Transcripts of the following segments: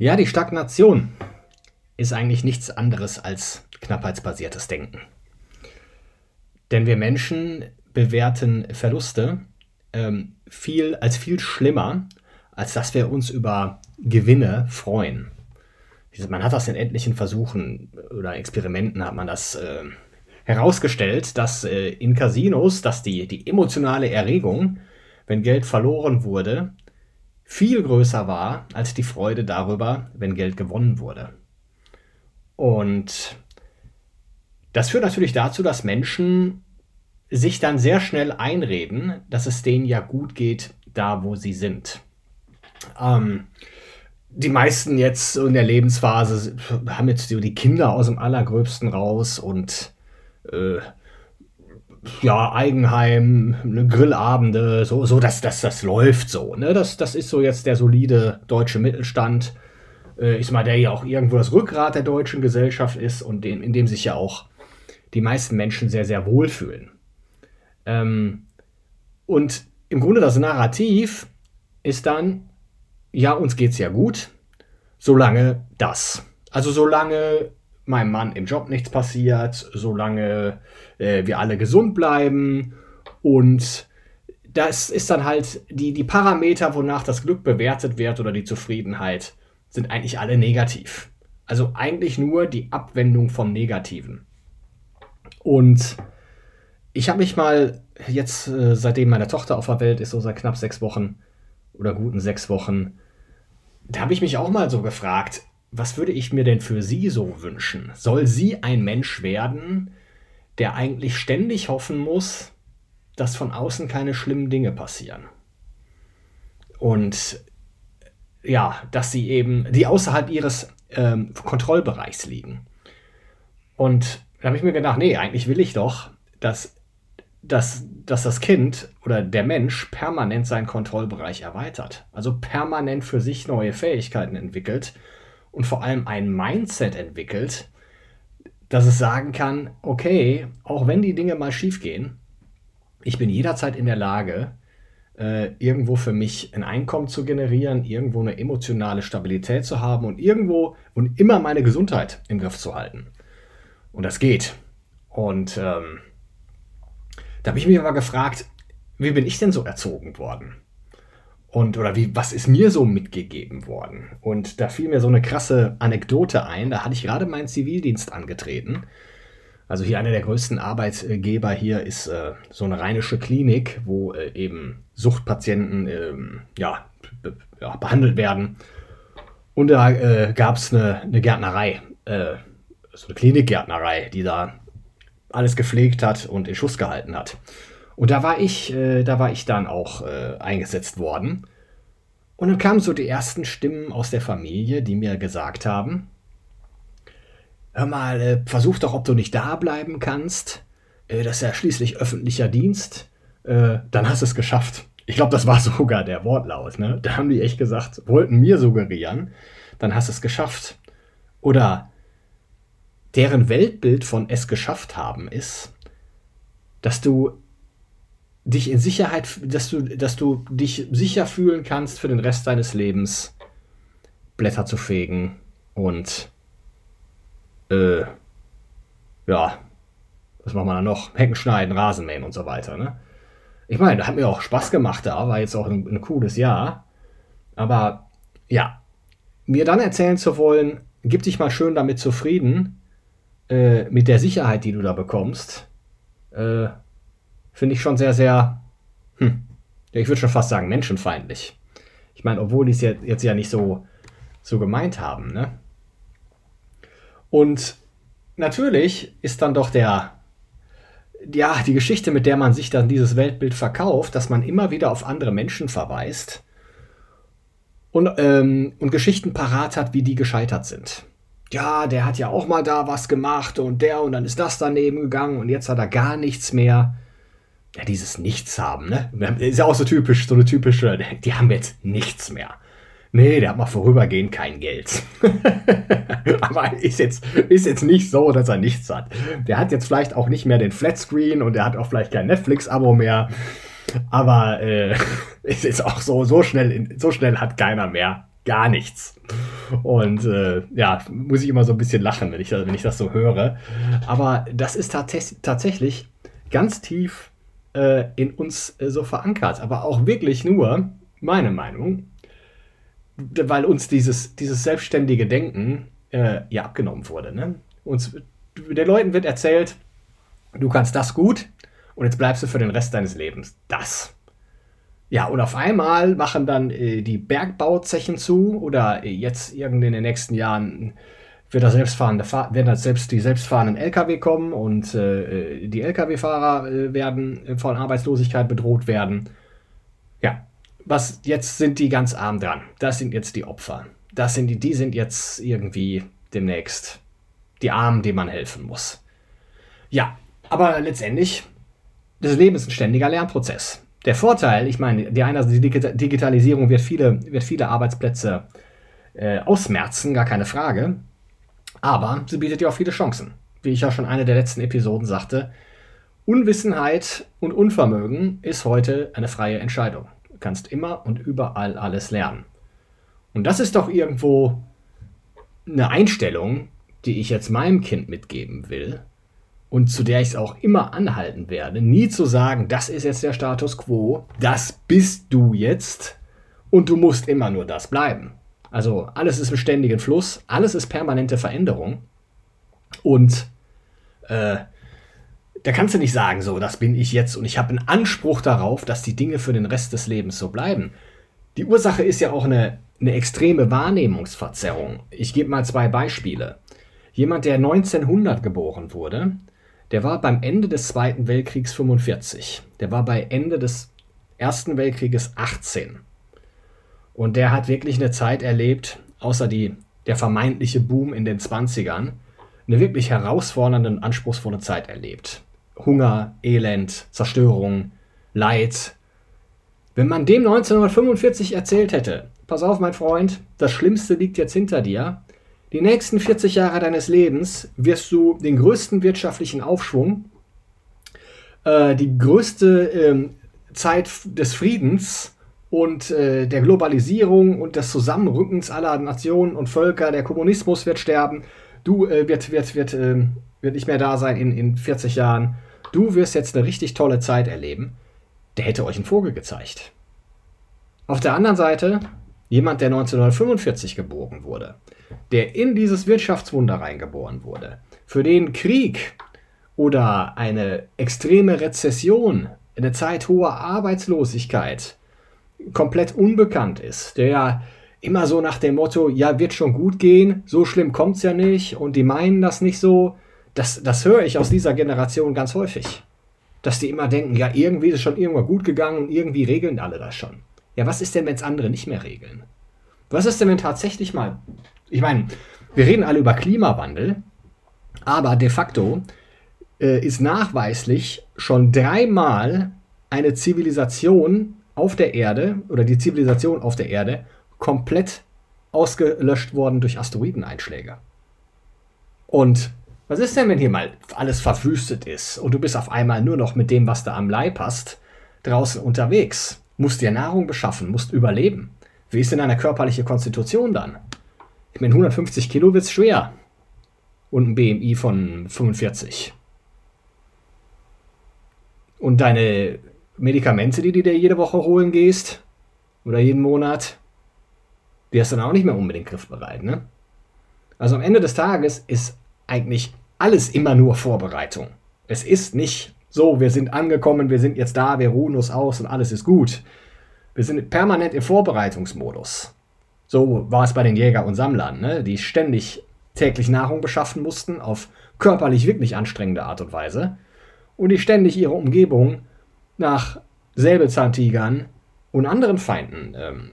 Ja, die Stagnation ist eigentlich nichts anderes als knappheitsbasiertes Denken. Denn wir Menschen bewerten Verluste ähm, viel, als viel schlimmer, als dass wir uns über Gewinne freuen. Man hat das in etlichen Versuchen oder Experimenten hat man das äh, herausgestellt, dass äh, in Casinos, dass die, die emotionale Erregung, wenn Geld verloren wurde, viel größer war als die Freude darüber, wenn Geld gewonnen wurde. Und das führt natürlich dazu, dass Menschen sich dann sehr schnell einreden, dass es denen ja gut geht, da wo sie sind. Ähm, die meisten jetzt in der Lebensphase haben jetzt die Kinder aus dem Allergröbsten raus und äh, ja, Eigenheim, ne, Grillabende, so, so, dass das, das läuft so. Ne? Das, das ist so jetzt der solide deutsche Mittelstand. Äh, ist mal der ja auch irgendwo das Rückgrat der deutschen Gesellschaft ist und den, in dem sich ja auch die meisten Menschen sehr, sehr wohlfühlen. Ähm, und im Grunde das Narrativ ist dann, ja, uns geht's ja gut, solange das. Also solange meinem Mann im Job nichts passiert, solange äh, wir alle gesund bleiben. Und das ist dann halt die, die Parameter, wonach das Glück bewertet wird oder die Zufriedenheit, sind eigentlich alle negativ. Also eigentlich nur die Abwendung vom Negativen. Und ich habe mich mal jetzt, äh, seitdem meine Tochter auf der Welt ist, so seit knapp sechs Wochen oder guten sechs Wochen, da habe ich mich auch mal so gefragt, was würde ich mir denn für sie so wünschen? Soll sie ein Mensch werden, der eigentlich ständig hoffen muss, dass von außen keine schlimmen Dinge passieren? Und ja, dass sie eben, die außerhalb ihres ähm, Kontrollbereichs liegen. Und da habe ich mir gedacht, nee, eigentlich will ich doch, dass, dass, dass das Kind oder der Mensch permanent seinen Kontrollbereich erweitert. Also permanent für sich neue Fähigkeiten entwickelt und vor allem ein Mindset entwickelt, dass es sagen kann, okay, auch wenn die Dinge mal schief gehen, ich bin jederzeit in der Lage, äh, irgendwo für mich ein Einkommen zu generieren, irgendwo eine emotionale Stabilität zu haben und irgendwo und immer meine Gesundheit im Griff zu halten. Und das geht. Und ähm, da habe ich mich aber gefragt, wie bin ich denn so erzogen worden? Und, oder wie, was ist mir so mitgegeben worden? Und da fiel mir so eine krasse Anekdote ein. Da hatte ich gerade meinen Zivildienst angetreten. Also hier einer der größten Arbeitgeber hier ist äh, so eine rheinische Klinik, wo äh, eben Suchtpatienten äh, ja, ja, behandelt werden. Und da äh, gab es eine, eine, Gärtnerei, äh, so eine Klinikgärtnerei, die da alles gepflegt hat und in Schuss gehalten hat. Und da war ich, äh, da war ich dann auch äh, eingesetzt worden. Und dann kamen so die ersten Stimmen aus der Familie, die mir gesagt haben, hör mal, äh, versuch doch, ob du nicht da bleiben kannst. Äh, das ist ja schließlich öffentlicher Dienst. Äh, dann hast du es geschafft. Ich glaube, das war sogar der Wortlaut. Ne? Da haben die echt gesagt, wollten mir suggerieren, dann hast du es geschafft. Oder deren Weltbild von es geschafft haben ist, dass du dich in Sicherheit, dass du, dass du dich sicher fühlen kannst für den Rest deines Lebens, Blätter zu fegen und äh, ja, was machen wir da noch? Hecken schneiden, Rasenmähen und so weiter, ne? Ich meine, da hat mir auch Spaß gemacht, da war jetzt auch ein, ein cooles Jahr. Aber ja, mir dann erzählen zu wollen, gib dich mal schön damit zufrieden, äh, mit der Sicherheit, die du da bekommst, äh, finde ich schon sehr, sehr, hm, ich würde schon fast sagen, menschenfeindlich. Ich meine, obwohl die es jetzt, jetzt ja nicht so, so gemeint haben, ne? Und natürlich ist dann doch der, ja, die Geschichte, mit der man sich dann dieses Weltbild verkauft, dass man immer wieder auf andere Menschen verweist und, ähm, und Geschichten parat hat, wie die gescheitert sind. Ja, der hat ja auch mal da was gemacht und der und dann ist das daneben gegangen und jetzt hat er gar nichts mehr. Ja, dieses Nichts haben, ne? Ist ja auch so typisch, so eine typische, die haben jetzt nichts mehr. Nee, der hat mal vorübergehend kein Geld. Aber ist jetzt, ist jetzt nicht so, dass er nichts hat. Der hat jetzt vielleicht auch nicht mehr den Flatscreen und der hat auch vielleicht kein Netflix-Abo mehr. Aber äh, ist jetzt auch so, so schnell, so schnell hat keiner mehr gar nichts. Und äh, ja, muss ich immer so ein bisschen lachen, wenn ich, wenn ich das so höre. Aber das ist tats tatsächlich ganz tief äh, in uns äh, so verankert. Aber auch wirklich nur, meine Meinung, weil uns dieses, dieses selbstständige Denken äh, ja abgenommen wurde. Ne? Uns, den Leuten wird erzählt, du kannst das gut und jetzt bleibst du für den Rest deines Lebens das. Ja, und auf einmal machen dann äh, die Bergbauzechen zu oder äh, jetzt irgendwie in den nächsten Jahren wird das selbstfahrende, werden das selbst die selbstfahrenden LKW kommen und äh, die LKW-Fahrer äh, werden von Arbeitslosigkeit bedroht werden. Ja, was jetzt sind die ganz arm dran. Das sind jetzt die Opfer. Das sind die, die sind jetzt irgendwie demnächst die Armen, denen man helfen muss. Ja, aber letztendlich, das Leben ist ein ständiger Lernprozess. Der Vorteil, ich meine, die, eine, die Digitalisierung wird viele, wird viele Arbeitsplätze äh, ausmerzen, gar keine Frage. Aber sie bietet ja auch viele Chancen. Wie ich ja schon eine der letzten Episoden sagte, Unwissenheit und Unvermögen ist heute eine freie Entscheidung kannst immer und überall alles lernen. Und das ist doch irgendwo eine Einstellung, die ich jetzt meinem Kind mitgeben will und zu der ich es auch immer anhalten werde, nie zu sagen, das ist jetzt der Status quo, das bist du jetzt und du musst immer nur das bleiben. Also alles ist im ständigen Fluss, alles ist permanente Veränderung und äh, da kannst du nicht sagen, so, das bin ich jetzt und ich habe einen Anspruch darauf, dass die Dinge für den Rest des Lebens so bleiben. Die Ursache ist ja auch eine, eine extreme Wahrnehmungsverzerrung. Ich gebe mal zwei Beispiele. Jemand, der 1900 geboren wurde, der war beim Ende des Zweiten Weltkriegs 45. Der war bei Ende des Ersten Weltkrieges 18. Und der hat wirklich eine Zeit erlebt, außer die, der vermeintliche Boom in den 20ern, eine wirklich herausfordernde und anspruchsvolle Zeit erlebt. Hunger, Elend, Zerstörung, Leid. Wenn man dem 1945 erzählt hätte, pass auf mein Freund, das Schlimmste liegt jetzt hinter dir, die nächsten 40 Jahre deines Lebens wirst du den größten wirtschaftlichen Aufschwung, äh, die größte äh, Zeit des Friedens und äh, der Globalisierung und des Zusammenrückens aller Nationen und Völker, der Kommunismus wird sterben, du äh, wird, wird, wird, äh, wird nicht mehr da sein in, in 40 Jahren. Du wirst jetzt eine richtig tolle Zeit erleben, der hätte euch einen Vogel gezeigt. Auf der anderen Seite jemand, der 1945 geboren wurde, der in dieses Wirtschaftswunder reingeboren wurde, für den Krieg oder eine extreme Rezession, eine Zeit hoher Arbeitslosigkeit komplett unbekannt ist, der ja immer so nach dem Motto, ja, wird schon gut gehen, so schlimm kommt es ja nicht und die meinen das nicht so, das, das höre ich aus dieser Generation ganz häufig. Dass die immer denken, ja, irgendwie ist es schon irgendwann gut gegangen, irgendwie regeln alle das schon. Ja, was ist denn, wenn es andere nicht mehr regeln? Was ist denn, wenn tatsächlich mal, ich meine, wir reden alle über Klimawandel, aber de facto äh, ist nachweislich schon dreimal eine Zivilisation auf der Erde oder die Zivilisation auf der Erde komplett ausgelöscht worden durch Asteroideneinschläge. Und was ist denn, wenn hier mal alles verwüstet ist und du bist auf einmal nur noch mit dem, was da am Leib hast, draußen unterwegs? Musst dir Nahrung beschaffen, musst überleben. Wie ist denn deine körperliche Konstitution dann? Ich meine, 150 Kilo wird's schwer. Und ein BMI von 45. Und deine Medikamente, die du dir jede Woche holen gehst, oder jeden Monat, die hast du dann auch nicht mehr unbedingt griffbereit, ne? Also am Ende des Tages ist eigentlich alles immer nur Vorbereitung. Es ist nicht so, wir sind angekommen, wir sind jetzt da, wir ruhen uns aus und alles ist gut. Wir sind permanent im Vorbereitungsmodus. So war es bei den Jäger und Sammlern, ne? die ständig täglich Nahrung beschaffen mussten, auf körperlich wirklich anstrengende Art und Weise, und die ständig ihre Umgebung nach Säbelzahntigern und anderen Feinden ähm,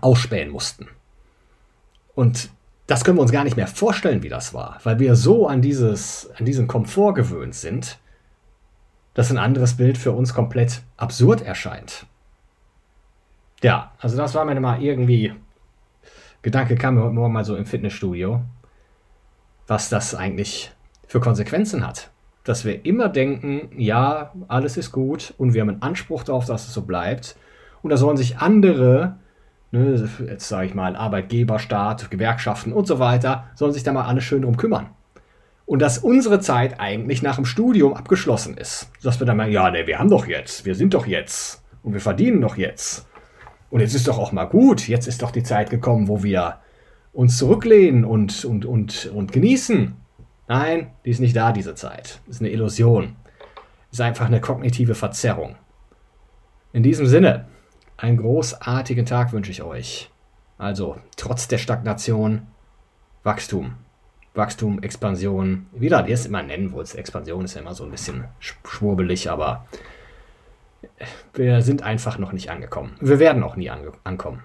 ausspähen mussten. Und das können wir uns gar nicht mehr vorstellen, wie das war, weil wir so an, dieses, an diesen Komfort gewöhnt sind, dass ein anderes Bild für uns komplett absurd erscheint. Ja, also das war mir mal irgendwie, Gedanke kam mir heute Morgen mal so im Fitnessstudio, was das eigentlich für Konsequenzen hat. Dass wir immer denken, ja, alles ist gut und wir haben einen Anspruch darauf, dass es so bleibt. Und da sollen sich andere ne, jetzt sage ich mal, Arbeitgeber, Staat, Gewerkschaften und so weiter, sollen sich da mal alle schön drum kümmern. Und dass unsere Zeit eigentlich nach dem Studium abgeschlossen ist. Dass wir dann mal, ja, ne, wir haben doch jetzt, wir sind doch jetzt und wir verdienen doch jetzt. Und jetzt ist doch auch mal gut, jetzt ist doch die Zeit gekommen, wo wir uns zurücklehnen und, und, und, und genießen. Nein, die ist nicht da, diese Zeit. Das ist eine Illusion. Das ist einfach eine kognitive Verzerrung. In diesem Sinne, einen großartigen Tag wünsche ich euch. Also, trotz der Stagnation, Wachstum. Wachstum, Expansion. Wieder, ihr es immer nennen wollt. Expansion ist ja immer so ein bisschen schwurbelig, aber wir sind einfach noch nicht angekommen. Wir werden auch nie ange ankommen.